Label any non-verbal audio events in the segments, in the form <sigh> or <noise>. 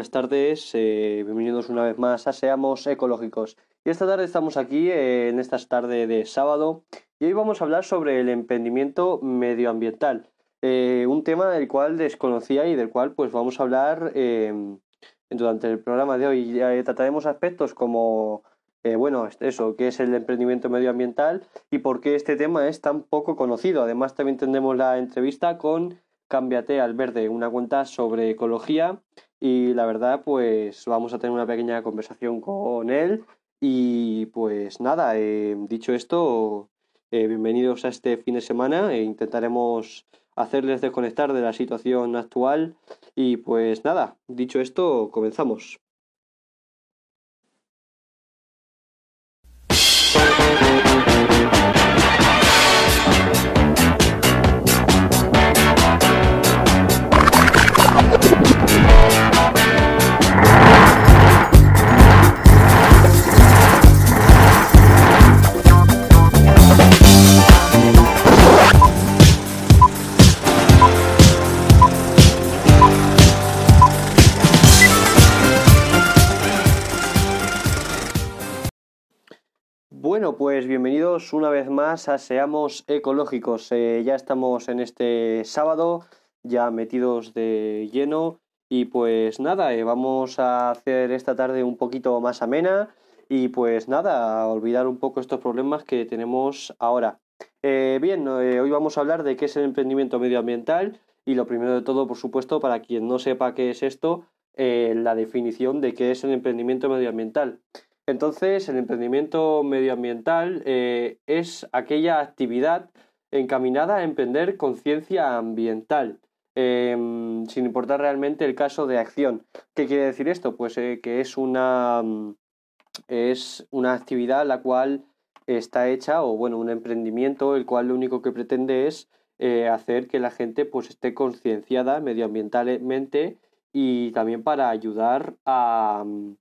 buenas tardes, eh, bienvenidos una vez más a Seamos Ecológicos. Y esta tarde estamos aquí eh, en esta tarde de sábado y hoy vamos a hablar sobre el emprendimiento medioambiental, eh, un tema del cual desconocía y del cual pues vamos a hablar durante el programa de hoy. trataremos aspectos como, bueno, eso, qué es el emprendimiento medioambiental y por qué este tema es tan poco conocido. Además también tendremos la entrevista con Cámbiate al Verde, una cuenta sobre ecología y la verdad pues vamos a tener una pequeña conversación con él y pues nada, eh, dicho esto, eh, bienvenidos a este fin de semana e intentaremos hacerles desconectar de la situación actual y pues nada, dicho esto, comenzamos. Bueno, pues bienvenidos una vez más a Seamos Ecológicos. Eh, ya estamos en este sábado, ya metidos de lleno y pues nada, eh, vamos a hacer esta tarde un poquito más amena y pues nada, olvidar un poco estos problemas que tenemos ahora. Eh, bien, hoy vamos a hablar de qué es el emprendimiento medioambiental y lo primero de todo, por supuesto, para quien no sepa qué es esto, la definición de qué es el emprendimiento medioambiental. Entonces, el emprendimiento medioambiental eh, es aquella actividad encaminada a emprender conciencia ambiental, em, sin importar realmente el caso de acción. ¿Qué quiere decir esto? Pues eh, que es una, mm, es una actividad la cual está hecha, o bueno, un emprendimiento, el cual lo único que pretende es eh, hacer que la gente pues esté concienciada medioambientalmente y también para ayudar a, mm,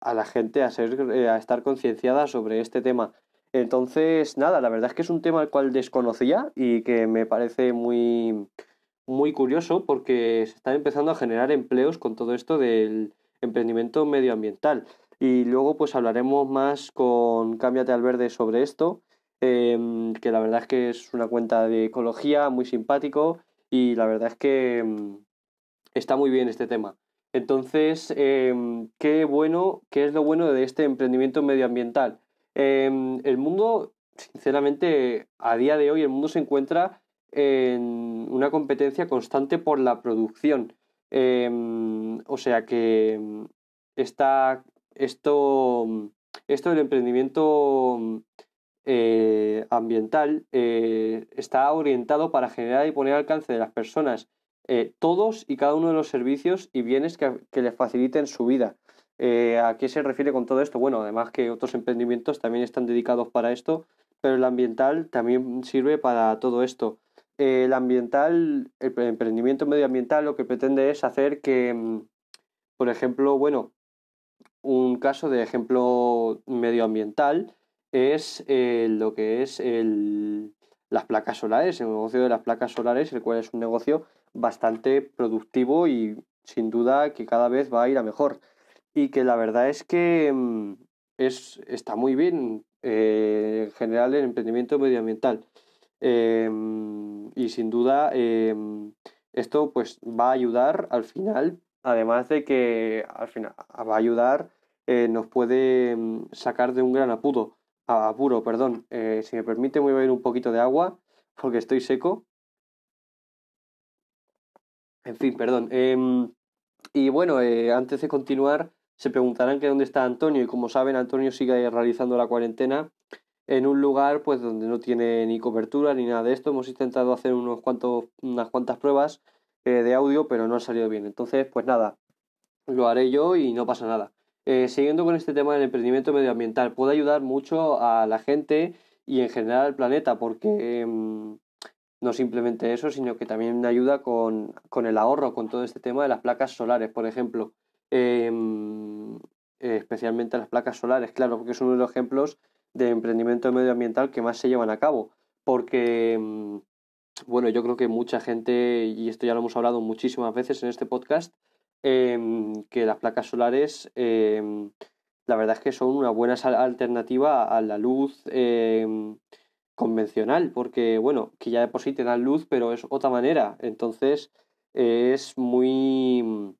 a la gente a, ser, eh, a estar concienciada sobre este tema. Entonces, nada, la verdad es que es un tema al cual desconocía y que me parece muy, muy curioso porque se están empezando a generar empleos con todo esto del emprendimiento medioambiental. Y luego pues hablaremos más con Cámbiate al Verde sobre esto, em, que la verdad es que es una cuenta de ecología muy simpático y la verdad es que em, está muy bien este tema. Entonces, em, qué bueno, qué es lo bueno de este emprendimiento medioambiental. Em, el mundo, sinceramente, a día de hoy el mundo se encuentra en una competencia constante por la producción. Em, o sea que está esto, esto del emprendimiento eh, ambiental eh, está orientado para generar y poner al alcance de las personas eh, todos y cada uno de los servicios y bienes que, les faciliten su vida. Eh, ¿A qué se refiere con todo esto? Bueno, además que otros emprendimientos también están dedicados para esto, pero el ambiental también sirve para todo esto. Eh, el ambiental, el emprendimiento medioambiental lo que pretende es hacer que, mm, por ejemplo, bueno, un caso de ejemplo medioambiental es lo que es el, las placas solares, el negocio de las placas solares, el cual es un negocio bastante productivo y sin duda que cada vez va a ir a mejor. Y que la verdad es que mm, es, está muy bien eh, en general el emprendimiento medioambiental. Em, y sin duda em, esto pues va a ayudar al final, además de que al final va a ayudar, eh, nos puede mm, sacar de un gran apuro, apuro, perdón. Eh, si me permite voy a beber un poquito de agua porque estoy seco. En fin, perdón. Em, y bueno, eh, antes de continuar, se preguntarán que dónde está Antonio. Y como saben, Antonio sigue realizando la cuarentena en un lugar pues donde no tiene ni cobertura ni nada de esto. Hemos intentado hacer unos cuantos, unas cuantas pruebas eh, de audio, pero no ha salido bien. Entonces, pues nada, lo haré yo y no pasa nada. Eh, siguiendo con este tema del emprendimiento medioambiental, puede ayudar mucho a la gente y en general al planeta, porque em, no simplemente eso, sino que también ayuda con, el ahorro, con todo este tema de las placas solares, por ejemplo. Em, especialmente las placas solares, claro, porque es uno de los ejemplos de emprendimiento medioambiental que más se llevan a cabo. Porque, em, bueno, yo creo que mucha gente, y esto ya lo hemos hablado muchísimas veces en este podcast, em, que las placas solares la verdad es que son una buena alternativa a la luz convencional, porque bueno, que ya de por sí te dan luz, pero es otra manera. Entonces es muy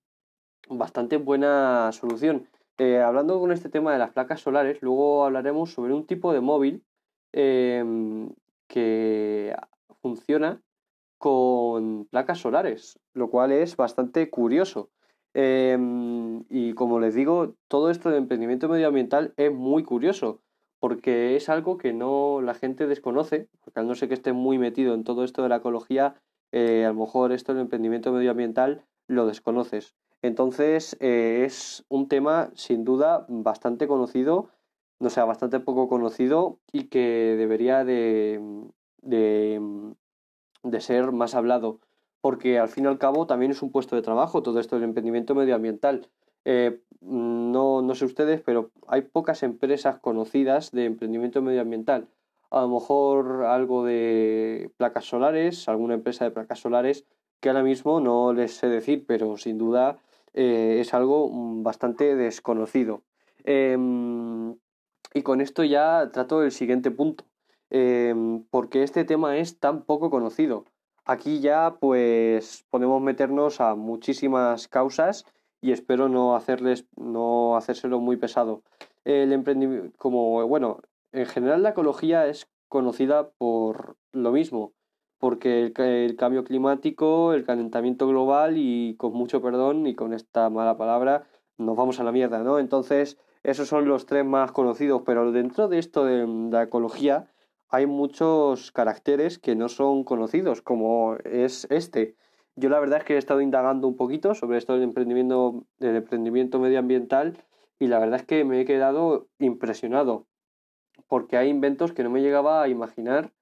bastante buena solución. Eh, hablando con este tema de las placas solares, luego hablaremos sobre un tipo de móvil em, que funciona con placas solares, lo cual es bastante curioso. Em, y como les digo, todo esto de emprendimiento medioambiental es muy curioso, porque es algo que no la gente desconoce, porque al no ser que esté muy metido en todo esto de la ecología, eh, a lo mejor esto del emprendimiento medioambiental lo desconoces. Entonces eh, es un tema sin duda bastante conocido, no sea, bastante poco conocido y que debería de, de, de ser más hablado, porque al fin y al cabo también es un puesto de trabajo todo esto del emprendimiento medioambiental. Eh, no, no sé ustedes, pero hay pocas empresas conocidas de emprendimiento medioambiental. A lo mejor algo de placas solares, alguna empresa de placas solares que ahora mismo no les sé decir, pero sin duda eh, es algo mm, bastante desconocido. Em, y con esto ya trato el siguiente punto, em, porque este tema es tan poco conocido. Aquí ya pues podemos meternos a muchísimas causas y espero no hacerles no hacérselo muy pesado. El emprendimiento como bueno, en general la ecología es conocida por lo mismo, porque el, cambio climático, el calentamiento global y con mucho perdón y con esta mala palabra nos vamos a la mierda, ¿no? Entonces, esos son los tres más conocidos, pero dentro de esto de, la ecología hay muchos caracteres que no son conocidos, como es este. Yo la verdad es que he estado indagando un poquito sobre esto del emprendimiento, del emprendimiento medioambiental y la verdad es que me he quedado impresionado porque hay inventos que no me llegaba a imaginar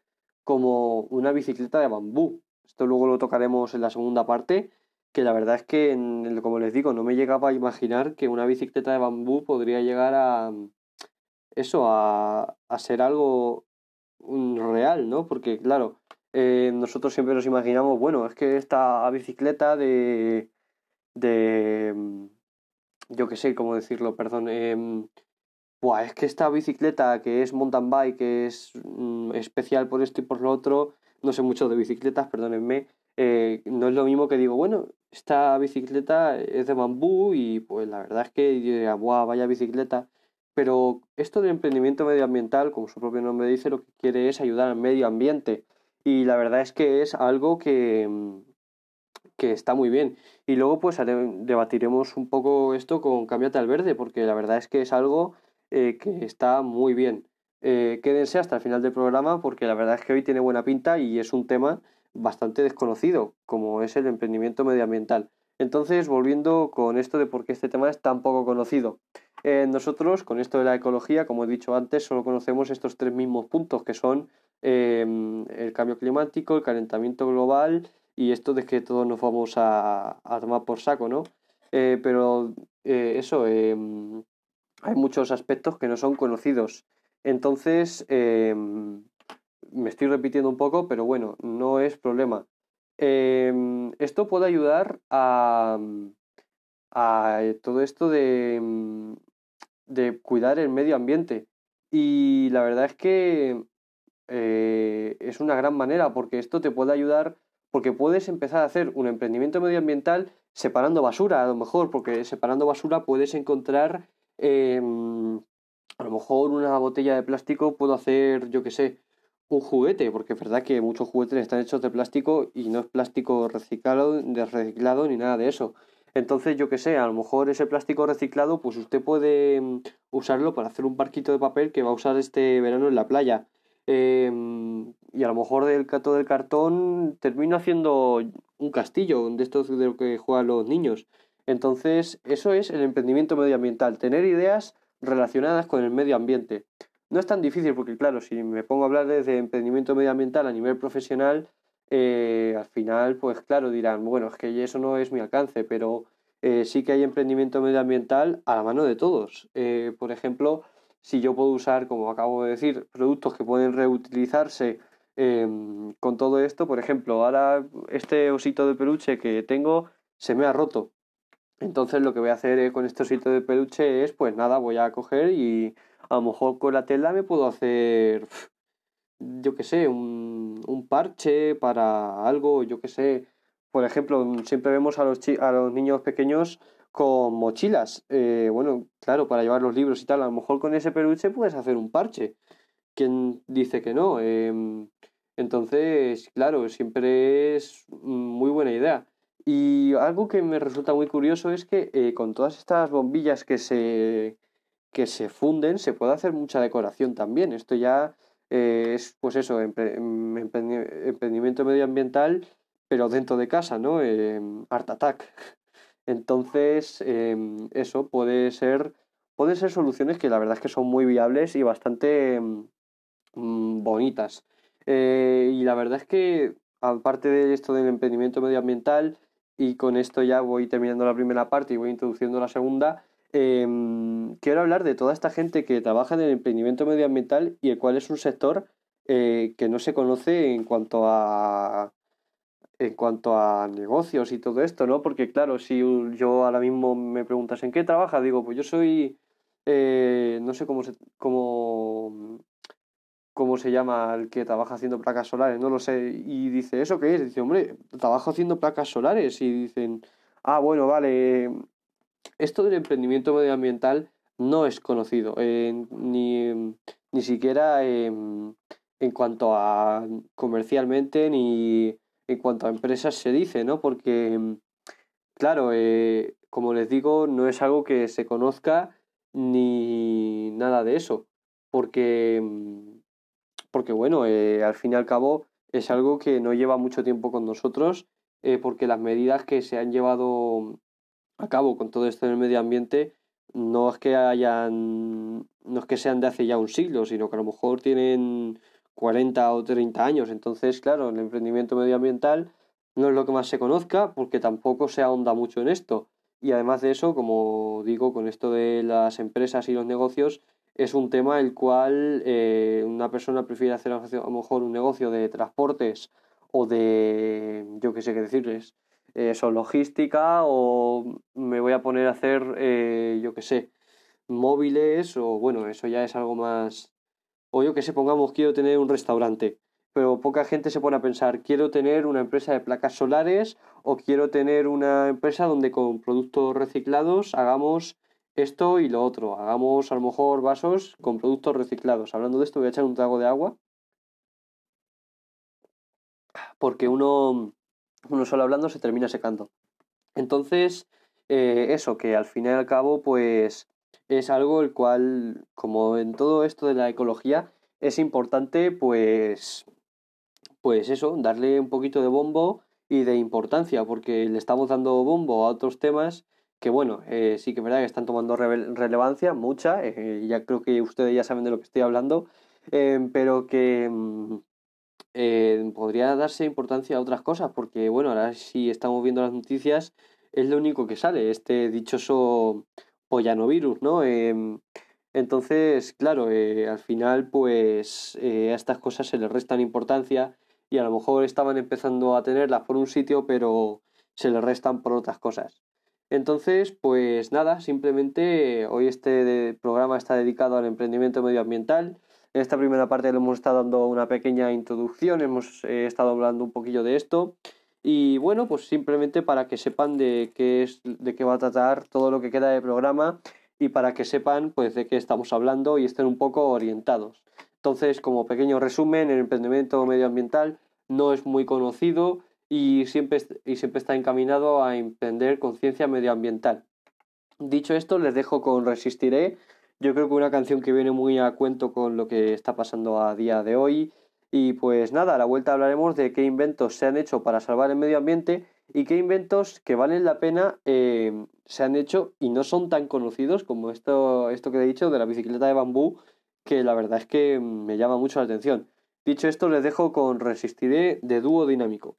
como una bicicleta de bambú. Esto luego lo tocaremos en la segunda parte, que la verdad es que, como les digo, no me llegaba a imaginar que una bicicleta de bambú podría llegar a eso, a, ser algo real, ¿no? Porque, claro, eh, nosotros siempre nos imaginamos, bueno, es que esta bicicleta de, de, yo qué sé, cómo decirlo, perdón, eh, Buah, es que esta bicicleta que es mountain bike, que es mm, especial por esto y por lo otro, no sé mucho de bicicletas, perdónenme, eh, no es lo mismo que digo, bueno, esta bicicleta es de bambú y pues la verdad es que, buah, vaya bicicleta. Pero esto del emprendimiento medioambiental, como su propio nombre dice, lo que quiere es ayudar al medio ambiente. Y la verdad es que es algo que, mm, que está muy bien. Y luego pues debatiremos un poco esto con Cámbiate al Verde, porque la verdad es que es algo eh, que está muy bien. Eh, quédense hasta el final del programa porque la verdad es que hoy tiene buena pinta y es un tema bastante desconocido, como es el emprendimiento medioambiental. Entonces, volviendo con esto de por qué este tema es tan poco conocido. Eh, nosotros, con esto de la ecología, como he dicho antes, solo conocemos estos tres mismos puntos, que son em, el cambio climático, el calentamiento global y esto de que todos nos vamos a, a tomar por saco, ¿no? pero eso, em, hay muchos aspectos que no son conocidos. Entonces, em, me estoy repitiendo un poco, pero bueno, no es problema. Em, esto puede ayudar a, todo esto de, de, cuidar el medio ambiente. Y la verdad es que eh, es una gran manera porque esto te puede ayudar porque puedes empezar a hacer un emprendimiento medioambiental separando basura, a lo mejor, porque separando basura puedes encontrar Em, a lo mejor una botella de plástico puedo hacer, yo que sé, un juguete, porque es verdad que muchos juguetes están hechos de plástico y no es plástico reciclado, reciclado ni nada de eso. Entonces, yo que sé, a lo mejor ese plástico reciclado, pues usted puede em, usarlo para hacer un barquito de papel que va a usar este verano en la playa. Em, y a lo mejor del cato del cartón termino haciendo un castillo de estos de lo que juegan los niños. Entonces, eso es el emprendimiento medioambiental, tener ideas relacionadas con el medio ambiente. No es tan difícil porque, claro, si me pongo a hablar de emprendimiento medioambiental a nivel profesional, eh, al final, pues claro, dirán, bueno, es que eso no es mi alcance, pero eh, sí que hay emprendimiento medioambiental a la mano de todos. Eh, por ejemplo, si yo puedo usar, como acabo de decir, productos que pueden reutilizarse em, con todo esto, por ejemplo, ahora este osito de peluche que tengo se me ha roto Entonces lo que voy a hacer con este osito de peluche es, pues nada, voy a coger y a lo mejor con la tela me puedo hacer, yo qué sé, un, un parche para algo, yo qué sé. Por ejemplo, siempre vemos a los, a los niños pequeños con mochilas. Eh, bueno, claro, para llevar los libros y tal. A lo mejor con ese peluche puedes hacer un parche. ¿Quién dice que no? Em, entonces, claro, siempre es muy buena idea. Y algo que me resulta muy curioso es que eh, con todas estas bombillas que se, que se funden se puede hacer mucha decoración también. Esto ya eh, es, pues eso, emprendimiento medioambiental, pero dentro de casa, ¿no? Art Attack. <laughs> Entonces, em, eso puede ser, pueden ser soluciones que la verdad es que son muy viables y bastante mm, bonitas. Eh, y la verdad es que, aparte de esto del emprendimiento medioambiental, y con esto ya voy terminando la primera parte y voy introduciendo la segunda, em, quiero hablar de toda esta gente que trabaja en el emprendimiento medioambiental y el cual es un sector eh, que no se conoce en cuanto a en cuanto a negocios y todo esto, ¿no? Porque claro, si yo ahora mismo me preguntas en qué trabaja, digo, pues yo soy, eh, no sé cómo se, cómo, cómo se llama el que trabaja haciendo placas solares, no lo sé, y dice, ¿eso qué es? Dice, hombre, trabajo haciendo placas solares y dicen, ah, bueno, vale, esto del emprendimiento medioambiental no es conocido, eh, ni, ni siquiera en cuanto a comercialmente, ni en cuanto a empresas se dice, ¿no? Porque, claro, eh, como les digo, no es algo que se conozca ni nada de eso, porque, porque bueno, eh, al fin y al cabo es algo que no lleva mucho tiempo con nosotros, porque las medidas que se han llevado a cabo con todo esto en el medio ambiente no es que hayan, no es que sean de hace ya un siglo, sino que a lo mejor tienen 40 o 30 años. Entonces, claro, el emprendimiento medioambiental no es lo que más se conozca porque tampoco se ahonda mucho en esto. Y además de eso, como digo, con esto de las empresas y los negocios, es un tema el cual eh, una persona prefiere hacer a lo mejor un negocio de transportes o de, yo qué sé qué decirles, eso, logística o me voy a poner a hacer, eh, yo qué sé, móviles o bueno, eso ya es algo más, o yo que sé, pongamos, quiero tener un restaurante, pero poca gente se pone a pensar, quiero tener una empresa de placas solares o quiero tener una empresa donde con productos reciclados hagamos esto y lo otro, hagamos a lo mejor vasos con productos reciclados. Hablando de esto, voy a echar un trago de agua. Porque uno, uno solo hablando se termina secando. Entonces, eh, eso, que al fin y al cabo, pues es algo el cual, como en todo esto de la ecología, es importante pues, pues eso, darle un poquito de bombo y de importancia, porque le estamos dando bombo a otros temas que bueno, eh, sí que es verdad que están tomando relevancia, mucha, eh, ya creo que ustedes ya saben de lo que estoy hablando, pero que mm, podría darse importancia a otras cosas, porque bueno, ahora si estamos viendo las noticias, es lo único que sale, este dichoso pollanovirus, ¿no? Em, entonces, claro, eh, al final, pues eh, a estas cosas se les restan importancia y a lo mejor estaban empezando a tenerlas por un sitio, pero se les restan por otras cosas. Entonces, pues nada, simplemente hoy este programa está dedicado al emprendimiento medioambiental. En esta primera parte le hemos estado dando una pequeña introducción, hemos eh, estado hablando un poquillo de esto. Y bueno, pues simplemente para que sepan de qué es, de qué va a tratar todo lo que queda de programa y para que sepan pues de qué estamos hablando y estén un poco orientados. Entonces, como pequeño resumen, el emprendimiento medioambiental no es muy conocido y siempre, y siempre está encaminado a emprender conciencia medioambiental. Dicho esto, les dejo con Resistiré. Yo creo que una canción que viene muy a cuento con lo que está pasando a día de hoy y pues nada, a la vuelta hablaremos de qué inventos se han hecho para salvar el medio ambiente y qué inventos que valen la pena eh, se han hecho y no son tan conocidos como esto, esto que he dicho de la bicicleta de bambú, que la verdad es que me llama mucho la atención. Dicho esto, les dejo con Resistiré de dúo dinámico.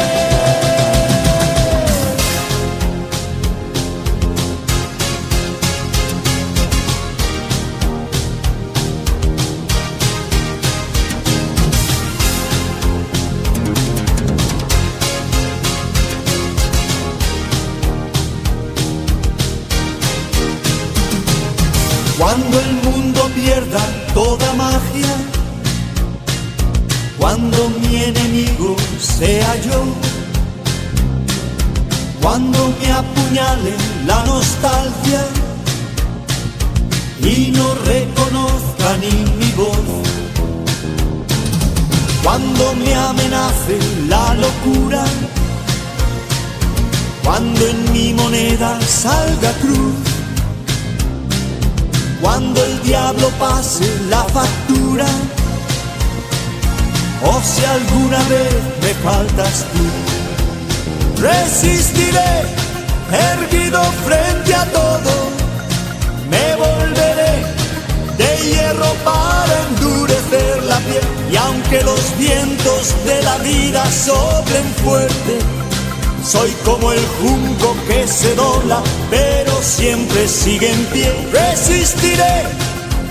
Sigue en pie. Resistiré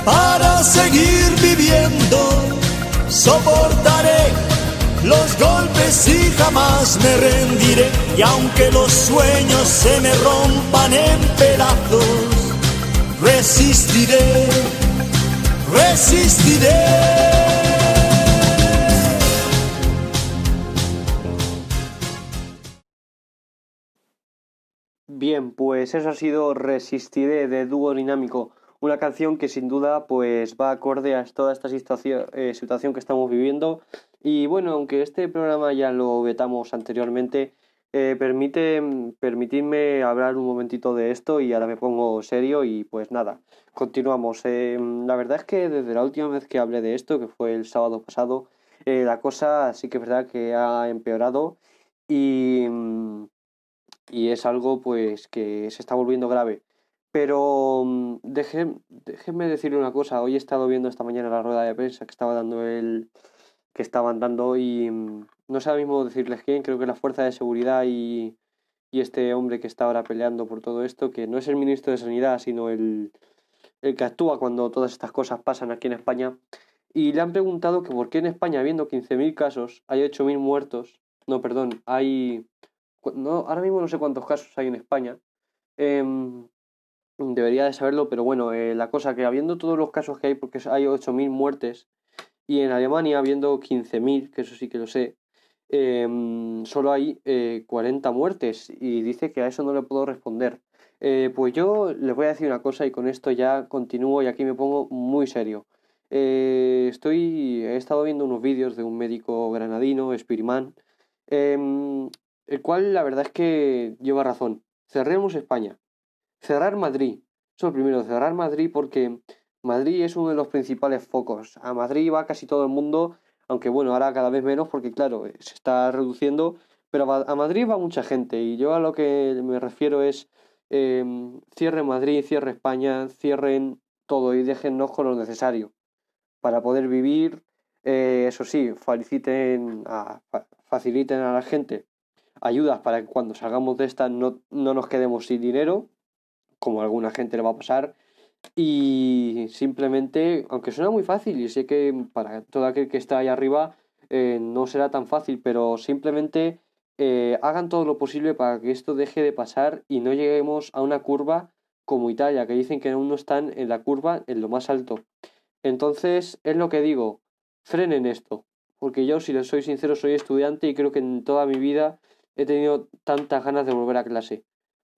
para seguir viviendo soportaré los golpes y jamás me rendiré. Y aunque los sueños se me rompan en pedazos, resistiré, resistiré. Bien, pues eso ha sido Resistiré de dúo dinámico una canción que sin duda pues va acorde a toda esta situación, eh, situación que estamos viviendo y bueno, aunque este programa ya lo vetamos anteriormente, eh, permite, permitidme hablar un momentito de esto y ahora me pongo serio y pues nada, continuamos. Eh, la verdad es que desde la última vez que hablé de esto, que fue el sábado pasado, la cosa sí que es verdad que ha empeorado y, y es algo pues que se está volviendo grave. Pero mm, déjenme decirle una cosa. Hoy he estado viendo esta mañana la rueda de prensa que estaba dando el que estaban dando y mm, no sé ahora mismo decirles quién. Creo que la fuerza de seguridad y, y este hombre que está ahora peleando por todo esto, que no es el ministro de Sanidad, sino el, el que actúa cuando todas estas cosas pasan aquí en España. Y le han preguntado que por qué en España, habiendo 15.000 casos, hay 8.000 muertos. No, perdón, hay... No, ahora mismo no sé cuántos casos hay en España. Eh, debería de saberlo, pero bueno, eh, la cosa que habiendo todos los casos que hay, porque hay 8.000 muertes, y en Alemania habiendo 15.000, que eso sí que lo sé, em, solo hay 40 eh, muertes, y dice que a eso no le puedo responder. Eh, pues yo les voy a decir una cosa y con esto ya continúo y aquí me pongo muy serio. estoy, he estado viendo unos vídeos de un médico granadino, Spirimán, em, el cual la verdad es que lleva razón. Cerremos España Cerrar Madrid. Eso primero, cerrar Madrid porque Madrid es uno de los principales focos. A Madrid va casi todo el mundo, aunque bueno, ahora cada vez menos porque claro, eh, se está reduciendo, pero a Madrid va mucha gente y yo a lo que me refiero es eh, cierre Madrid, cierre España, cierren todo y déjennos con lo necesario para poder vivir. Eh, eso sí, faciliten a, faciliten a la gente ayudas para que cuando salgamos de esta no, no nos quedemos sin dinero, como alguna gente le va a pasar. Y simplemente, aunque suena muy fácil, y sé que para todo aquel que está ahí arriba eh, no será tan fácil, pero simplemente eh, hagan todo lo posible para que esto deje de pasar y no lleguemos a una curva como Italia, que dicen que aún no están en la curva en lo más alto. Entonces, es lo que digo, frenen esto, porque yo, si les soy sincero, soy estudiante y creo que en toda mi vida he tenido tantas ganas de volver a clase.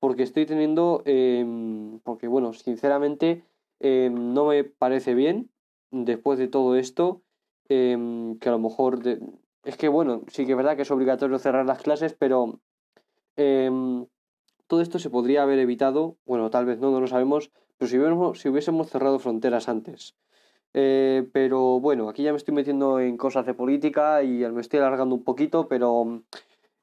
Porque estoy teniendo, em, porque bueno, sinceramente em, no me parece bien después de todo esto, em, que a lo mejor... es que bueno, sí que es verdad que es obligatorio cerrar las clases, pero todo esto se podría haber evitado, bueno, tal vez no, no lo sabemos, pero si hubiésemos, si hubiésemos cerrado fronteras antes. Eh, pero bueno, aquí ya me estoy metiendo en cosas de política y me estoy alargando un poquito, pero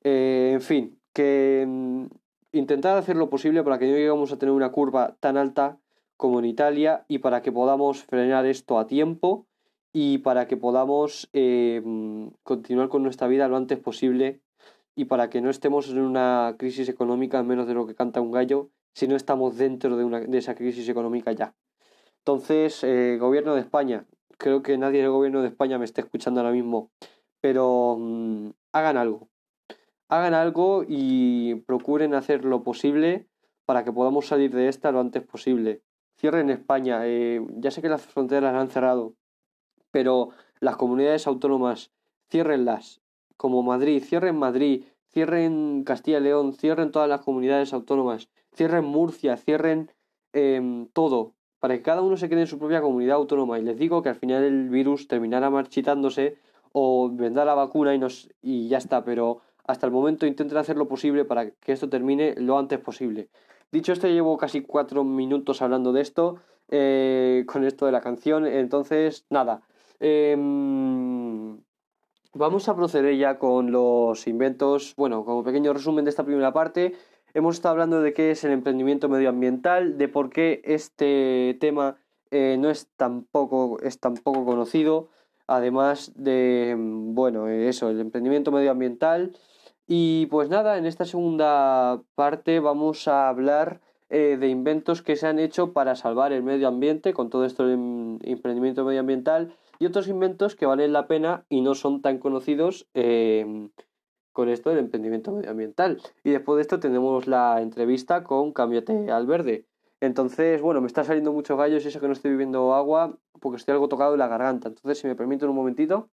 eh, en fin, que mm, intentar hacer lo posible para que no lleguemos a tener una curva tan alta como en Italia y para que podamos frenar esto a tiempo y para que podamos eh, mm, continuar con nuestra vida lo antes posible y para que no estemos en una crisis económica menos de lo que canta un gallo si no estamos dentro de, una, de esa crisis económica ya. Entonces, eh, gobierno de España, creo que nadie del gobierno de España me está escuchando ahora mismo, pero mm, hagan algo. Hagan algo y procuren hacer lo posible para que podamos salir de esta lo antes posible. Cierren España. Eh, ya sé que las fronteras han cerrado, pero las comunidades autónomas, ciérrenlas como Madrid, cierren Madrid, cierren Castilla y León, cierren todas las comunidades autónomas, cierren Murcia, cierren em, todo, para que cada uno se quede en su propia comunidad autónoma. Y les digo que al final el virus terminará marchitándose o vendrá la vacuna y, nos, y ya está, pero hasta el momento intenten hacer lo posible para que esto termine lo antes posible. Dicho esto, llevo casi cuatro minutos hablando de esto, eh, con esto de la canción, entonces nada. Em, Vamos a proceder ya con los inventos. Bueno, como pequeño resumen de esta primera parte, hemos estado hablando de qué es el emprendimiento medioambiental, de por qué este tema eh, no es tan, poco, es tan poco conocido, además de, bueno, eso, el emprendimiento medioambiental. Y pues nada, en esta segunda parte vamos a hablar eh, de inventos que se han hecho para salvar el medio ambiente, con todo esto del emprendimiento medioambiental y otros inventos que valen la pena y no son tan conocidos em, con esto del emprendimiento medioambiental. Y después de esto tenemos la entrevista con Cámbiate al Verde. Entonces, bueno, me está saliendo mucho gallos y eso que no estoy bebiendo agua porque estoy algo tocado en la garganta. Entonces, si me permiten un momentito.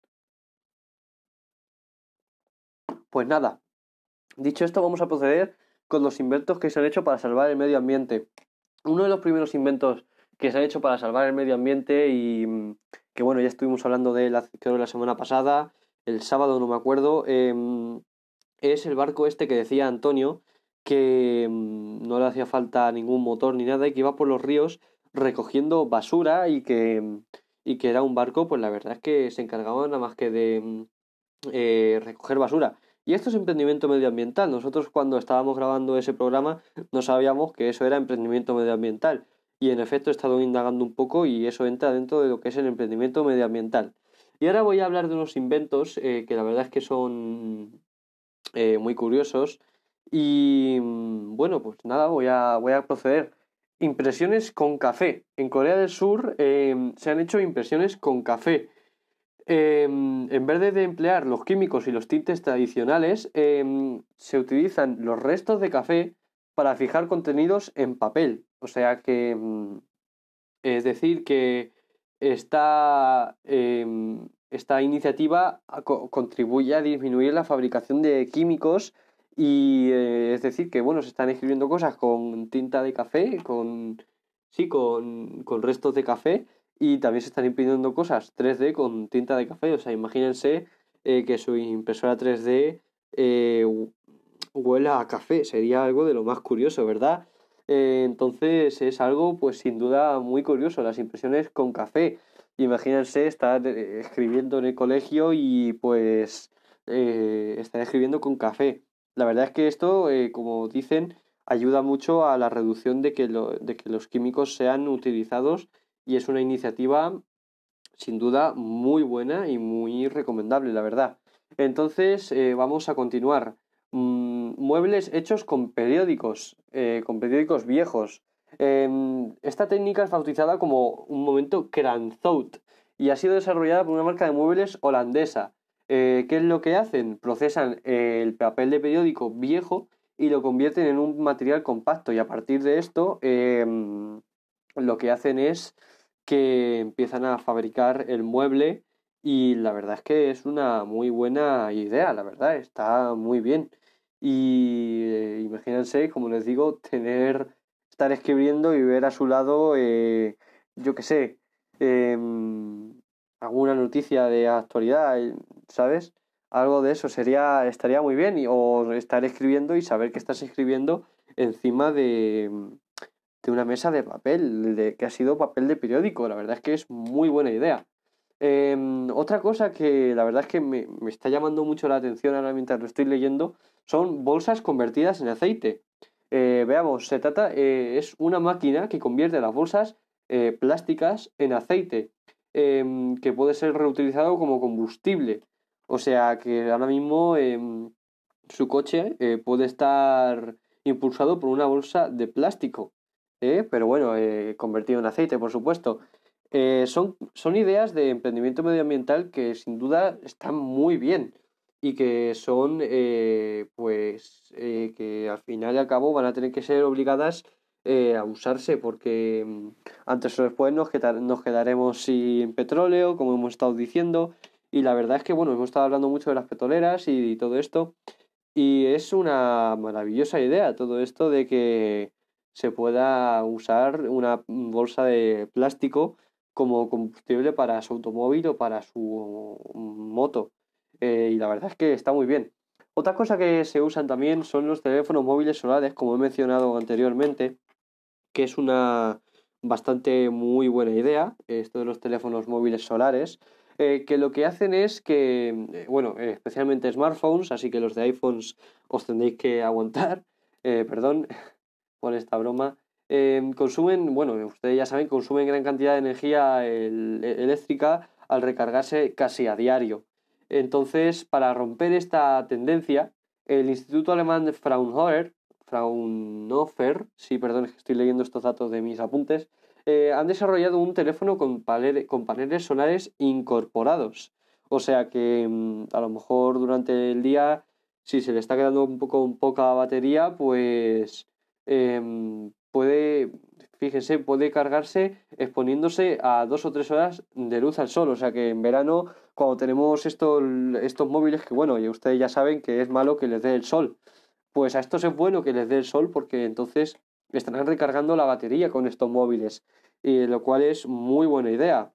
Pues nada, dicho esto, vamos a proceder con los inventos que se han hecho para salvar el medio ambiente. Uno de los primeros inventos que se han hecho para salvar el medio ambiente y mm, que bueno, ya estuvimos hablando de la, creo la semana pasada, el sábado no me acuerdo, em, es el barco este que decía Antonio que mm, no le hacía falta ningún motor ni nada y que iba por los ríos recogiendo basura y que, mm, y que era un barco, pues la verdad es que se encargaba nada más que de eh, recoger basura. Y esto es emprendimiento medioambiental. Nosotros cuando estábamos grabando ese programa no sabíamos que eso era emprendimiento medioambiental y en efecto he estado indagando un poco y eso entra dentro de lo que es el emprendimiento medioambiental. Y ahora voy a hablar de unos inventos eh, que la verdad es que son eh, muy curiosos y mm, bueno, pues nada, voy a, voy a proceder. Impresiones con café. En Corea del Sur em, se han hecho impresiones con café. Em, en vez de emplear los químicos y los tintes tradicionales, em, se utilizan los restos de café para fijar contenidos en papel. O sea que, mm, es decir, que esta, em, esta iniciativa contribuye a disminuir la fabricación de químicos y eh, es decir que, bueno, se están escribiendo cosas con tinta de café, con, sí, con, con restos de café y también se están imprimiendo cosas 3D con tinta de café. O sea, imagínense eh, que su impresora 3D eh, huela a café, sería algo de lo más curioso, ¿verdad? Eh, entonces es algo, pues sin duda, muy curioso, las impresiones con café. Imagínense estar escribiendo en el colegio y pues estar escribiendo con café. La verdad es que esto, como dicen, ayuda mucho a la reducción de que, de que los químicos sean utilizados y es una iniciativa sin duda muy buena y muy recomendable, la verdad. Entonces, vamos a continuar. mm, muebles hechos con periódicos, eh, con periódicos viejos. Em, esta técnica es bautizada como un momento Kranzout y ha sido desarrollada por una marca de muebles holandesa. Eh, ¿Qué es lo que hacen? Procesan el papel de periódico viejo y lo convierten en un material compacto y a partir de esto em, lo que hacen es que empiezan a fabricar el mueble y la verdad es que es una muy buena idea, la verdad, está muy bien. Y eh, imagínense, como les digo, tener, estar escribiendo y ver a su lado, eh, yo qué sé, em, alguna noticia de actualidad, ¿sabes? Algo de eso sería, estaría muy bien, y, o estar escribiendo y saber que estás escribiendo encima de, de una mesa de papel, que ha sido papel de periódico, la verdad es que es muy buena idea. Em, otra cosa que la verdad es que me, está llamando mucho la atención ahora mientras lo estoy leyendo son bolsas convertidas en aceite. Eh, veamos, se trata, eh, es una máquina que convierte las bolsas eh, plásticas en aceite, em, que puede ser reutilizado como combustible. O sea que ahora mismo em, su coche puede estar impulsado por una bolsa de plástico, pero bueno, convertido en aceite, por supuesto. Eh, son, son ideas de emprendimiento medioambiental que sin duda están muy bien y que son, eh, pues, eh, que al final y al cabo van a tener que ser obligadas a usarse porque mm, antes o después nos, nos quedaremos sin petróleo, como hemos estado diciendo, y la verdad es que, bueno, hemos estado hablando mucho de las petroleras y todo esto, y es una maravillosa idea todo esto de que se pueda usar una bolsa de plástico como combustible para su automóvil o para su moto. Eh, y la verdad es que está muy bien. Otra cosa que se usan también son los teléfonos móviles solares, como he mencionado anteriormente, que es una bastante muy buena idea, esto de los teléfonos móviles solares, eh, que lo que hacen es que, eh, bueno, especialmente smartphones, así que los de iPhones os tendréis que aguantar, perdón por esta broma, Em, consumen, bueno, ustedes ya saben, consumen gran cantidad de energía e, eléctrica al recargarse casi a diario. Entonces, para romper esta tendencia, el Instituto Alemán de Fraunhofer, Fraunhofer, sí, perdón, estoy leyendo estos datos de mis apuntes, eh, han desarrollado un teléfono con, con paneles solares incorporados. O sea que mm, a lo mejor durante el día, si se le está quedando un poco poca batería, pues em, puede, fíjense, puede cargarse exponiéndose a dos o tres horas de luz al sol. O sea que en verano, cuando tenemos estos, estos móviles, que bueno, y ustedes ya saben que es malo que les dé el sol, pues a estos es bueno que les dé el sol porque entonces estarán recargando la batería con estos móviles, y lo cual es muy buena idea.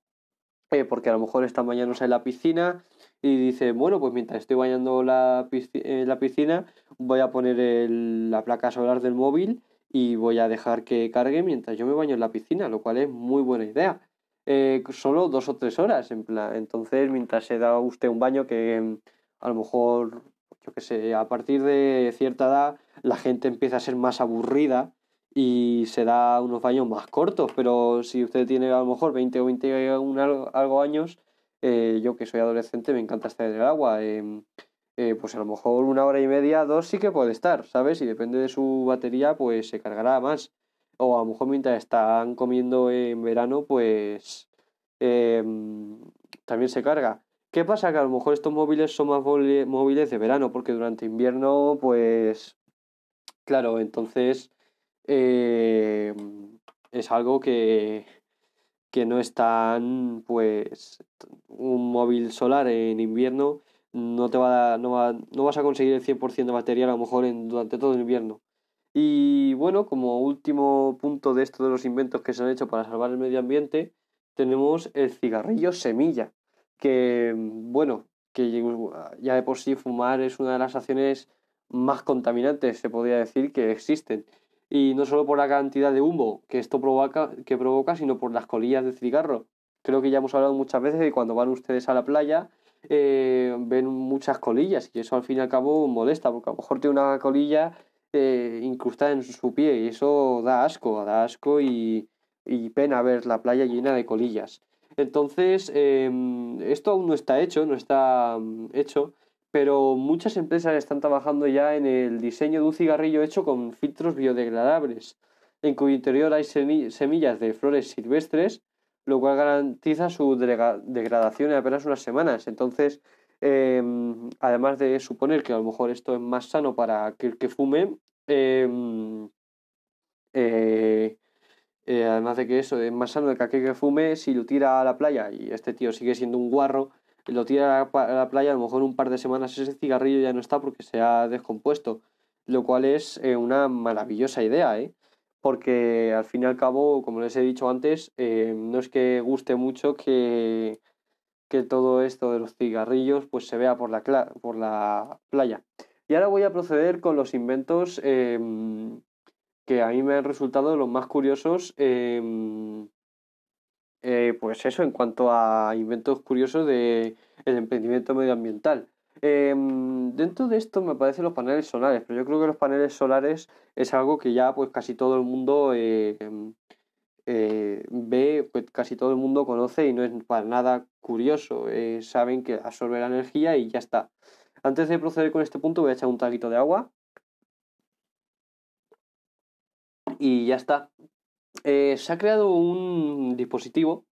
Eh, porque a lo mejor están bañándose en la piscina y dice, bueno, pues mientras estoy bañando la, en la piscina voy a poner la placa solar del móvil y voy a dejar que cargue mientras yo me baño en la piscina, lo cual es muy buena idea. Eh, solo dos o tres horas, en plan. Entonces, mientras se da usted un baño que mm, a lo mejor, yo qué sé, a partir de cierta edad la gente empieza a ser más aburrida y se da unos baños más cortos, pero si usted tiene a lo mejor 20 o 21 algo, algo años, eh, yo que soy adolescente me encanta estar en el agua. Em, eh, pues a lo mejor una hora y media, dos sí que puede estar, ¿sabes? Y depende de su batería, pues se cargará más. O a lo mejor mientras están comiendo en verano, pues em, también se carga. ¿Qué pasa? Que a lo mejor estos móviles son más móviles de verano, porque durante invierno, pues, claro, entonces em, es algo que, que no es tan, pues, un móvil solar en invierno no te va, no, va, no vas a conseguir el 100% de batería a lo mejor en, durante todo el invierno. Y bueno, como último punto de esto de los inventos que se han hecho para salvar el medio ambiente, tenemos el cigarrillo semilla, que bueno, que ya de por sí fumar es una de las acciones más contaminantes, se podría decir, que existen. Y no solo por la cantidad de humo que esto provoca, que provoca, sino por las colillas de cigarro. Creo que ya hemos hablado muchas veces de cuando van ustedes a la playa eh, ven muchas colillas y eso al fin y al cabo molesta porque a lo mejor tiene una colilla eh, incrustada en su pie y eso da asco, da asco y, pena ver la playa llena de colillas. Entonces, em, esto aún no está hecho, no está mm, hecho, pero muchas empresas están trabajando ya en el diseño de un cigarrillo hecho con filtros biodegradables, en cuyo interior hay semillas de flores silvestres, lo cual garantiza su degradación en apenas unas semanas. Entonces, em, además de suponer que a lo mejor esto es más sano para aquel que fume, em, eh, eh, además de que eso es más sano de que aquel que fume, si lo tira a la playa y este tío sigue siendo un guarro, lo tira a la playa, a lo mejor un par de semanas ese cigarrillo ya no está porque se ha descompuesto, lo cual es eh, una maravillosa idea, ¿eh? porque al fin y al cabo, como les he dicho antes, eh, no es que guste mucho que, que todo esto de los cigarrillos pues se vea por la, por la playa. Y ahora voy a proceder con los inventos em, que a mí me han resultado los más curiosos em, eh, pues eso, en cuanto a inventos curiosos del el emprendimiento medioambiental. Em, dentro de esto me aparecen los paneles solares, pero yo creo que los paneles solares es algo que ya pues casi todo el mundo eh, eh, ve, pues casi todo el mundo conoce y no es para nada curioso. saben que absorbe la energía y ya está. Antes de proceder con este punto voy a echar un traguito de agua. Y ya está. Eh, se ha creado un dispositivo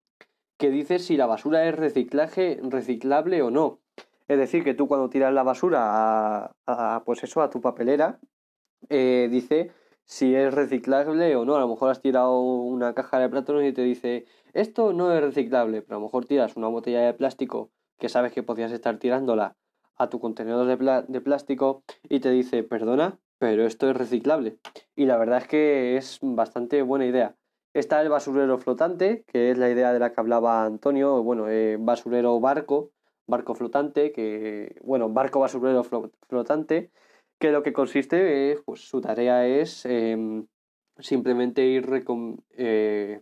que dice si la basura es reciclaje, reciclable o no. Es decir, que tú cuando tiras la basura a, pues eso, a tu papelera, eh, dice si es reciclable o no. A lo mejor has tirado una caja de plátanos y te dice esto no es reciclable, pero a lo mejor tiras una botella de plástico que sabes que podías estar tirándola a tu contenedor de, de plástico y te dice perdona, pero esto es reciclable. Y la verdad es que es bastante buena idea. Está el basurero flotante, que es la idea de la que hablaba Antonio, bueno, eh, basurero barco, barco flotante, que, bueno, barco basurero flotante, que lo que consiste, es, pues su tarea es em, simplemente ir eh,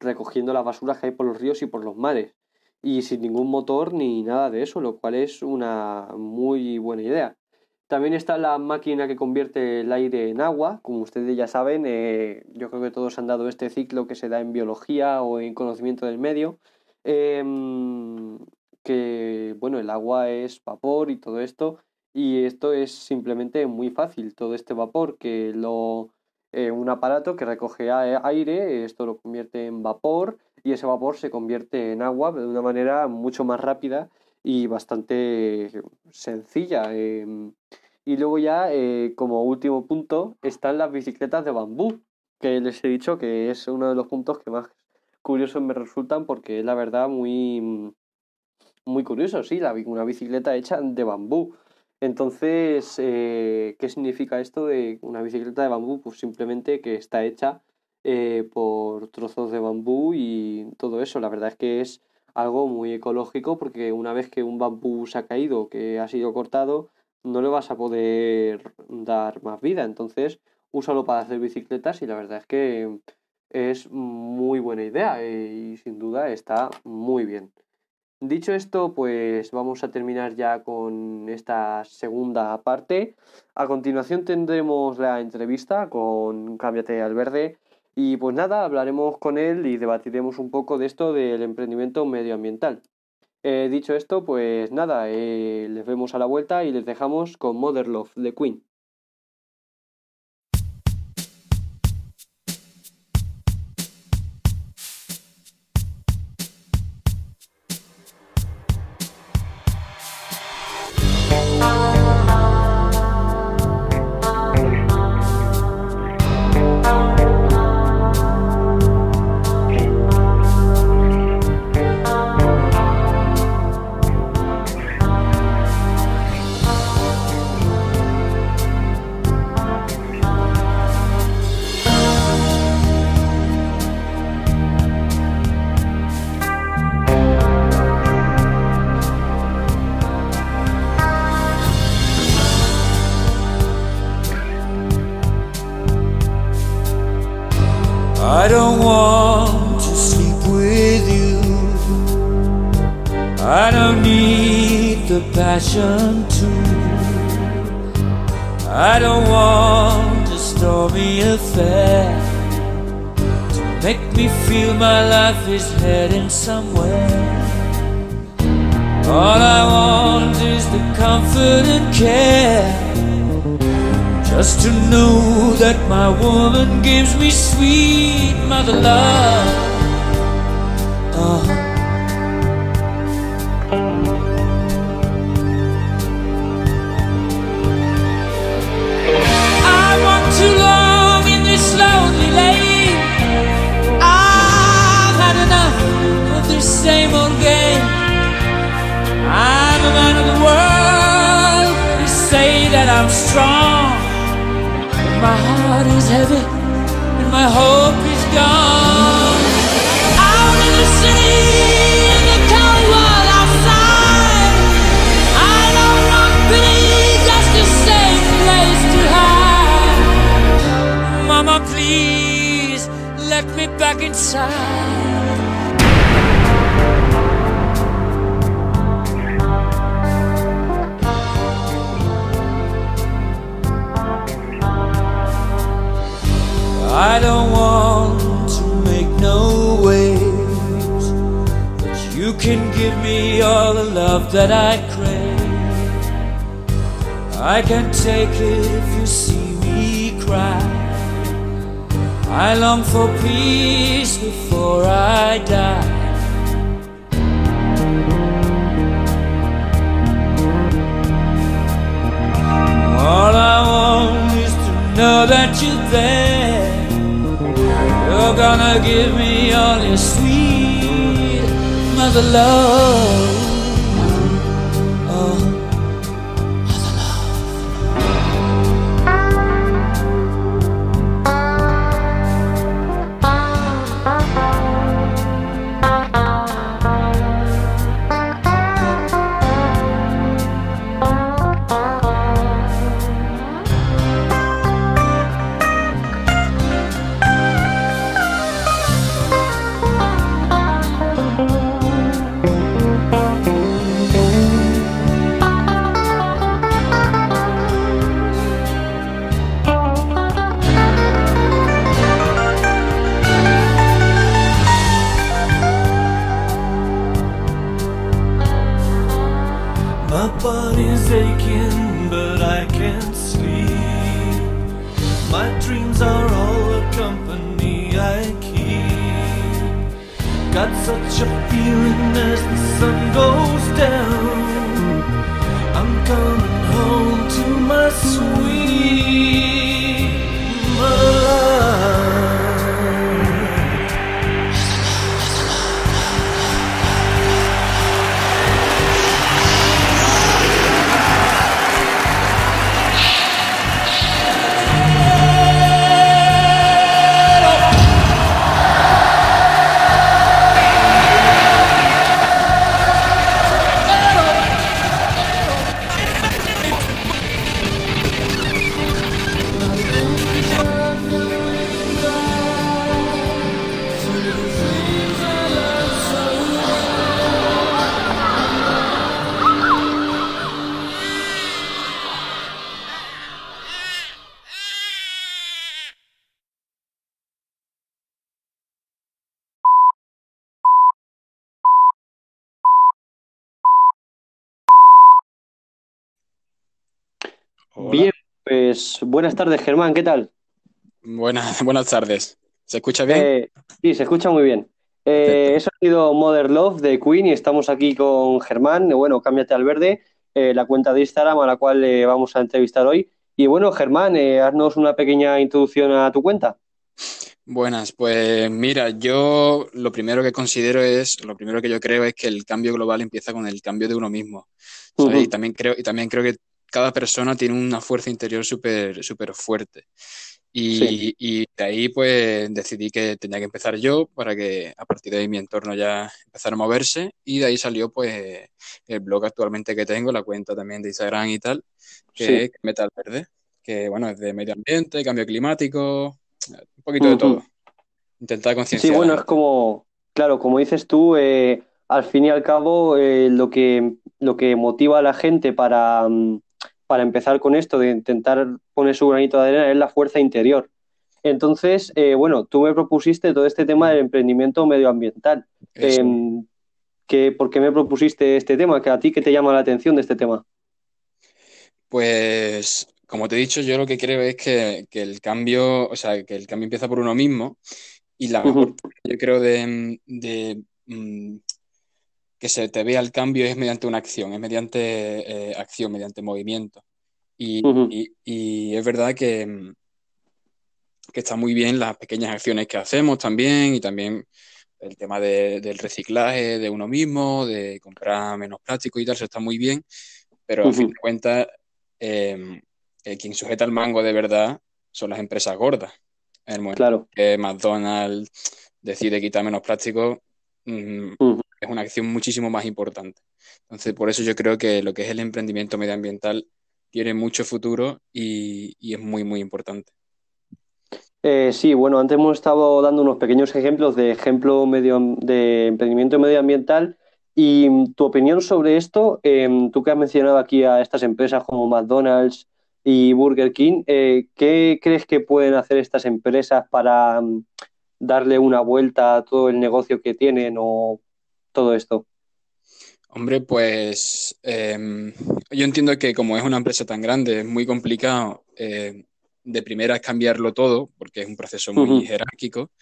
recogiendo las basuras que hay por los ríos y por los mares, y sin ningún motor ni nada de eso, lo cual es una muy buena idea. También está la máquina que convierte el aire en agua. Como ustedes ya saben, eh, yo creo que todos han dado este ciclo que se da en biología o en conocimiento del medio. Em, que, bueno, el agua es vapor y todo esto. Y esto es simplemente muy fácil. Todo este vapor que lo... Eh, un aparato que recoge aire, esto lo convierte en vapor y ese vapor se convierte en agua de una manera mucho más rápida y bastante sencilla. Em, y luego ya, eh, como último punto, están las bicicletas de bambú, que les he dicho que es uno de los puntos que más curiosos me resultan porque es la verdad muy, muy curioso, sí, una bicicleta hecha de bambú. Entonces, eh, ¿qué significa esto de una bicicleta de bambú? Pues simplemente que está hecha eh, por trozos de bambú y todo eso. La verdad es que es algo muy ecológico porque una vez que un bambú se ha caído, que ha sido cortado, no le vas a poder dar más vida. Entonces, úsalo para hacer bicicletas y la verdad es que es muy buena idea y sin duda está muy bien. Dicho esto, pues vamos a terminar ya con esta segunda parte. A continuación tendremos la entrevista con Cámbiate al Verde y pues nada, hablaremos con él y debatiremos un poco de esto del emprendimiento medioambiental. Eh, dicho esto, pues nada, eh, les vemos a la vuelta y les dejamos con Mother Love de Queen. Passion too. I don't want a stormy affair to make me feel my life is heading somewhere. All I want is the comfort and care. Just to know that my woman gives me sweet mother love. Strong. But my heart is heavy and my hope is gone. Out in the city, in the cold world outside. I don't want just a safe place to hide. Mama, please let me back inside. That I crave. I can take it if you see me cry. I long for peace before I die. All I want is to know that you're there. You're gonna give me all your sweet mother love. Got such a feeling as the sun goes down. I'm coming home to my sweet pues buenas tardes, Germán, ¿qué tal? Buenas, <laughs> buenas tardes. ¿Se escucha bien? Eh, sí, se escucha muy bien. Eh, eso ha sido Mother Love de Queen y estamos aquí con Germán, eh, bueno, cámbiate al verde, eh, la cuenta de Instagram a la cual le vamos a entrevistar hoy. Y bueno, Germán, eh, haznos una pequeña introducción a tu cuenta. Buenas, pues mira, yo lo primero que considero es, lo primero que yo creo es que el cambio global empieza con el cambio de uno mismo. ¿sabes? Y también creo, y también creo que cada persona tiene una fuerza interior súper, súper fuerte. Sí, Y, y de ahí pues decidí que tenía que empezar yo para que a partir de ahí mi entorno ya empezara a moverse y de ahí salió pues el blog actualmente que tengo, la cuenta también de Instagram y tal, que sí. es Metal Verde, que bueno, es de medio ambiente, cambio climático, un poquito de todo. Intentar Sí, concienciar la bueno, es como, claro, como dices tú, eh, al fin y al cabo, eh, lo que, lo que motiva a la gente para, mm, para empezar con esto, de intentar poner su granito de arena, es la fuerza interior. Entonces, eh, bueno, tú me propusiste todo este tema del emprendimiento medioambiental. Em, ¿qué, ¿por qué me propusiste este tema? ¿Que a ti qué te llama la atención de este tema? Pues, como te he dicho, yo lo que creo es que, que el cambio, o sea, que el cambio empieza por uno mismo y la mejor, Ujú, yo creo, de, de, mm, que se te vea el cambio es mediante una acción, es mediante eh, acción, mediante movimiento. Y, ujú, y- y es verdad que, que está muy bien las pequeñas acciones que hacemos también y también el tema de- del reciclaje de uno mismo, de comprar menos plástico y tal, eso está muy bien, pero a fin de cuentas, eh, eh, quien sujeta el mango de verdad son las empresas gordas. En el momento Claro. que McDonald's decide quitar menos plástico, mm, Ujú. Es una acción muchísimo más importante. Entonces, por eso yo creo que lo que es el emprendimiento medioambiental tiene mucho futuro y, es muy, muy importante. Eh, sí, bueno, antes hemos estado dando unos pequeños ejemplos de ejemplo medio, de emprendimiento medioambiental y tu opinión sobre esto, em, tú que has mencionado aquí a estas empresas como McDonald's y Burger King, eh, ¿qué crees que pueden hacer estas empresas para mm, darle una vuelta a todo el negocio que tienen o todo esto? Hombre, pues em, yo entiendo que como es una empresa tan grande, es muy complicado eh, de primeras cambiarlo todo, porque es un proceso muy jerárquico,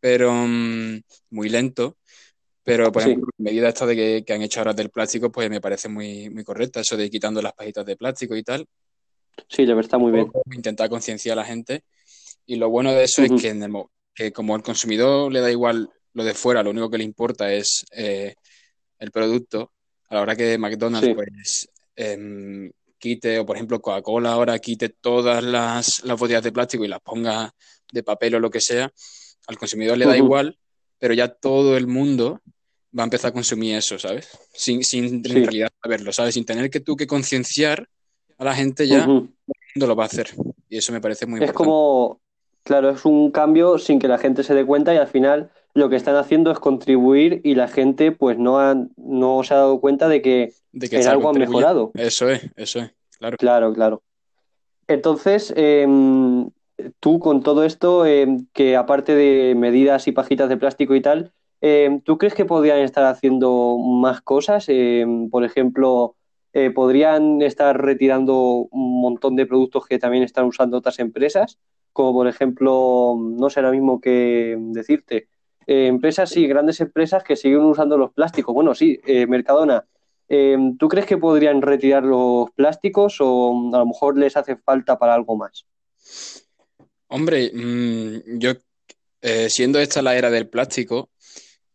pero mm, muy lento. Pero, por Sí, ejemplo, la medida esta de que, que han hecho ahora del plástico, pues me parece muy, muy correcta, eso de quitando las pajitas de plástico y tal. sí, la verdad está muy bien. intentar concienciar a la gente. Y lo bueno de eso es que, en el que como al consumidor le da igual lo de fuera, lo único que le importa es eh, el producto, a la hora que McDonald's Sí, pues em, quite, o por ejemplo Coca-Cola ahora quite todas las, las botellas de plástico y las ponga de papel o lo que sea, al consumidor le da ujú, igual, pero ya todo el mundo va a empezar a consumir eso, ¿sabes? Sin, sin en sí, realidad saberlo, ¿sabes? Sin tener que tú que concienciar a la gente ya ujú. mundo lo va a hacer. Y eso me parece muy Es importante. como, claro, es un cambio sin que la gente se dé cuenta y al final lo que están haciendo es contribuir y la gente pues no, ha- no se ha dado cuenta de que De que en algo han mejorado. Eso es, eso es, claro. Claro, claro. Entonces, em, tú con todo esto, em, que aparte de medidas y pajitas de plástico y tal, em, ¿tú crees que podrían estar haciendo más cosas? Por ejemplo, eh, ¿podrían estar retirando un montón de productos que también están usando otras empresas? Como por ejemplo, no sé ahora mismo qué decirte. Eh, empresas, sí, grandes empresas que siguen usando los plásticos. Bueno, sí, eh, Mercadona. Eh, ¿tú crees que podrían retirar los plásticos o a lo mejor les hace falta para algo más? Hombre, mm, yo, eh, siendo esta la era del plástico,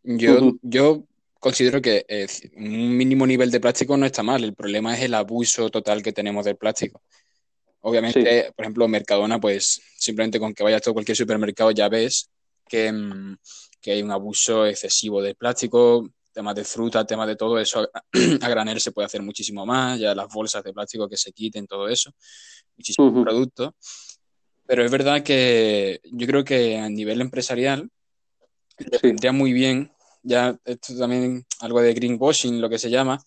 yo, yo considero que eh, un mínimo nivel de plástico no está mal. El problema es el abuso total que tenemos del plástico. Sí, Obviamente, por ejemplo, Mercadona, pues simplemente con que vayas a cualquier supermercado ya ves que, mm, que hay un abuso excesivo del plástico, temas de fruta, temas de todo eso. <clears throat> A, granel se puede hacer muchísimo más, ya las bolsas de plástico que se quiten, todo eso, muchísimos productos. Pero es verdad que yo creo que a nivel empresarial le sí, vendría muy bien, ya esto también algo de greenwashing, lo que se llama,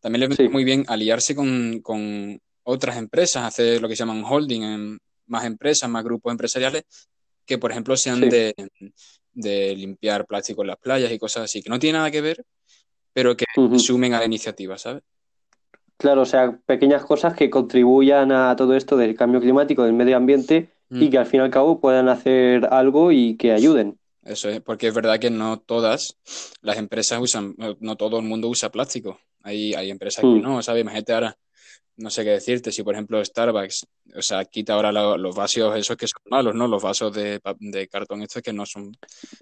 también le vendría sí, muy bien aliarse con, con otras empresas, hacer lo que se llaman holding en más empresas, más grupos empresariales, que por ejemplo sean sí. de, de limpiar plástico en las playas y cosas así, que no tiene nada que ver, pero que sumen a la iniciativa, ¿sabes? Claro, o sea, pequeñas cosas que contribuyan a todo esto del cambio climático, del medio ambiente Mm, y que al fin y al cabo puedan hacer algo y que ayuden. Eso es, porque es verdad que no todas las empresas usan, no, no todo el mundo usa plástico. Hay, hay empresas que Mm, no, ¿sabes? Imagínate ahora, no sé qué decirte, si por ejemplo Starbucks, o sea, quita ahora lo- los vasos esos que son malos, ¿no? Los vasos de, de cartón estos que no son,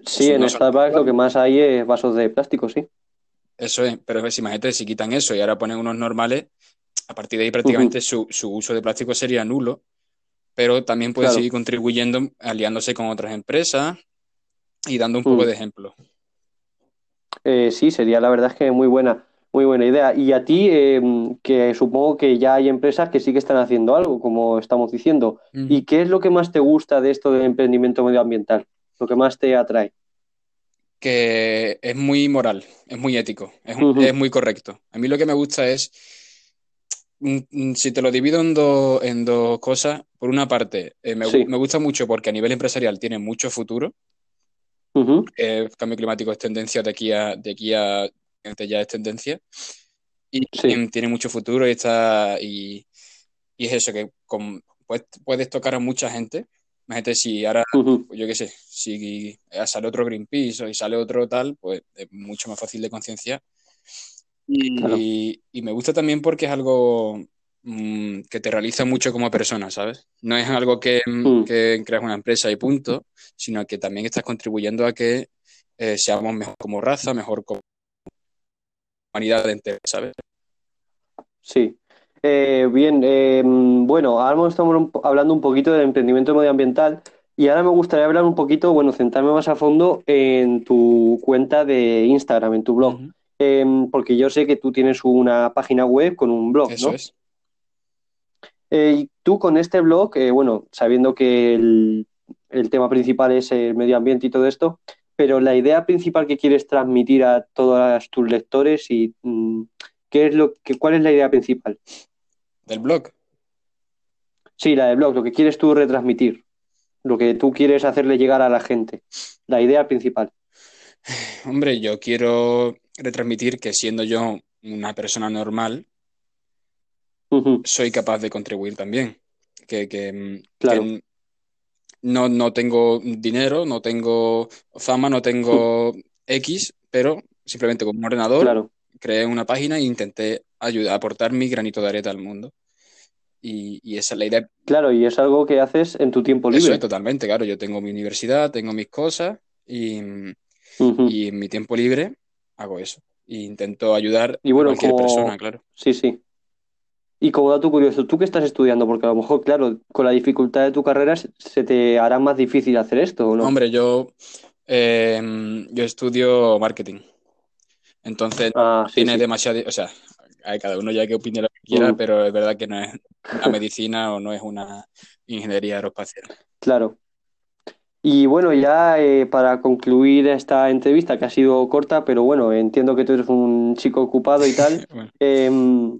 Sí, son- en no son Starbucks lo que más hay es vasos de plástico, sí. Eso es, pero ves, imagínate si quitan eso y ahora ponen unos normales, a partir de ahí prácticamente su, su uso de plástico sería nulo, pero también Claro. seguir contribuyendo, aliándose con otras empresas y dando un poco Mm. de ejemplo. Eh, sí, sería la verdad es que muy buena, muy buena idea. Y a ti, eh, que supongo que ya hay empresas que sí que están haciendo algo, como estamos diciendo. ¿Y qué es lo que más te gusta de esto del emprendimiento medioambiental? Lo que más te atrae. que es muy moral, es muy ético, es, muy correcto. A mí lo que me gusta es, mm, mm, si te lo divido en, dos en dos cosas, por una parte, eh, me, Sí. me gusta mucho porque a nivel empresarial tiene mucho futuro. Eh, el cambio climático es tendencia de aquí a, de aquí a ya es tendencia. Y tiene mucho futuro y está. Y, y es eso, que con, pues, puedes tocar a mucha gente. Imagínate si ahora, yo qué sé, si sale otro Greenpeace o sale otro tal, pues es mucho más fácil de concienciar. Y, y, me gusta también porque es algo mm, que te realiza mucho como persona, ¿sabes? No es algo que, mm, que, creas una empresa y punto, sino que también estás contribuyendo a que eh, seamos mejor como raza, mejor como humanidad entera, ¿sabes? Sí, eh, bien, eh, bueno, ahora estamos hablando un poquito del emprendimiento medioambiental y ahora me gustaría hablar un poquito, bueno, centrarme más a fondo en tu cuenta de Instagram, en tu blog, em, porque yo sé que tú tienes una página web con un blog, Eso ¿no? es. Eh, y tú con este blog, bueno, sabiendo que el, tema principal es el medio ambiente y todo esto, pero la idea principal que quieres transmitir a todos tus lectores y mm, ¿qué es lo que, ¿cuál es la idea principal? ¿Del blog? Sí, la del blog, lo que quieres tú retransmitir, lo que tú quieres hacerle llegar a la gente, la idea principal. <sighs> Hombre, yo quiero retransmitir que siendo yo una persona normal, soy capaz de contribuir también. Que, no, no tengo dinero, no tengo fama, no tengo <laughs> X, pero simplemente con un ordenador creé una página e intenté ayudar, aportar mi granito de arena al mundo. Y, esa es la idea. Claro, y es algo que haces en tu tiempo libre. Eso totalmente, claro. Yo tengo mi universidad, tengo mis cosas y, en mi tiempo libre hago eso. E intento ayudar a cualquier persona, claro. Sí, sí. Y como dato curioso, ¿tú qué estás estudiando? Porque a lo mejor, claro, con la dificultad de tu carrera se te hará más difícil hacer esto, ¿o no? Hombre, yo, eh, yo estudio marketing. Entonces, ah, tiene demasiado, o sea, cada uno ya que opine lo que quiera, mm. pero es verdad que no es una medicina o no es una ingeniería aeroespacial. Claro. Y bueno, ya eh, para concluir esta entrevista, que ha sido corta, pero bueno, entiendo que tú eres un chico ocupado y tal. <laughs> bueno. Em,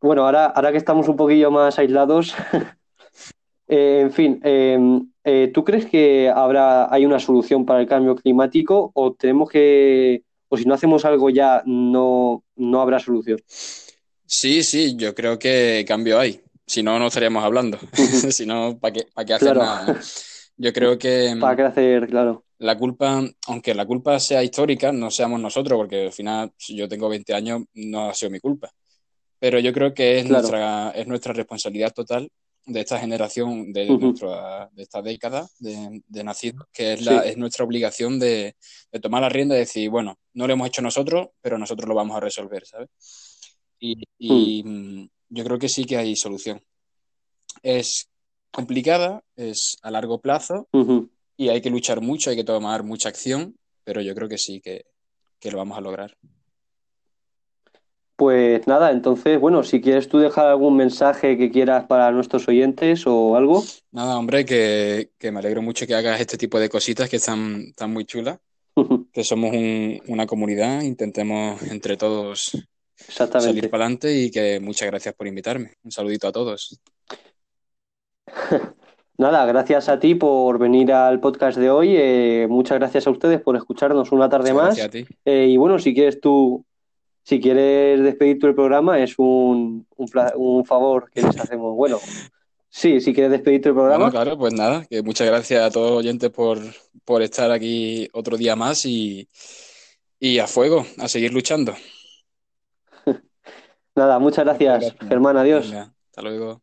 bueno, ahora, ahora que estamos un poquillo más aislados, <laughs> eh, en fin, em, eh, ¿tú crees que habrá hay una solución para el cambio climático o tenemos que o si no hacemos algo ya no, no habrá solución. Sí, sí, yo creo que cambio hay. Si no, no estaríamos hablando. <laughs> si no, ¿para qué, qué hacer nada? Yo creo que... ¿Para qué hacer, claro? La culpa, aunque la culpa sea histórica, no seamos nosotros, porque al final, si yo tengo 20 años, no ha sido mi culpa. Pero yo creo que es, nuestra, es nuestra responsabilidad total de esta generación, de, de esta década de, de nacidos, que es, la, es nuestra obligación de, de, tomar la rienda y decir, bueno, no lo hemos hecho nosotros, pero nosotros lo vamos a resolver, ¿sabes? Y, y hmm. mm, yo creo que sí que hay solución. Es complicada, es a largo plazo y hay que luchar mucho, hay que tomar mucha acción, pero yo creo que sí que, que lo vamos a lograr. Pues nada, entonces, bueno, si quieres tú dejar algún mensaje que quieras para nuestros oyentes o algo. Nada, hombre, que, me alegro mucho que hagas este tipo de cositas que están, están muy chulas, que somos una comunidad, intentemos entre todos salir para adelante y que muchas gracias por invitarme. Un saludito a todos. <laughs> Nada, gracias a ti por venir al podcast de hoy. Eh, muchas gracias a ustedes por escucharnos una tarde más. Gracias a ti. Eh, y bueno, si quieres tú si quieres despedir tú el programa, es un, un, favor que les hacemos. Bueno, sí, si quieres despedir tu el programa. claro, pues nada, que muchas gracias a todos los oyentes por, por estar aquí otro día más y, y a fuego, a seguir luchando. <laughs> nada, muchas gracias, Germán, adiós. hasta luego.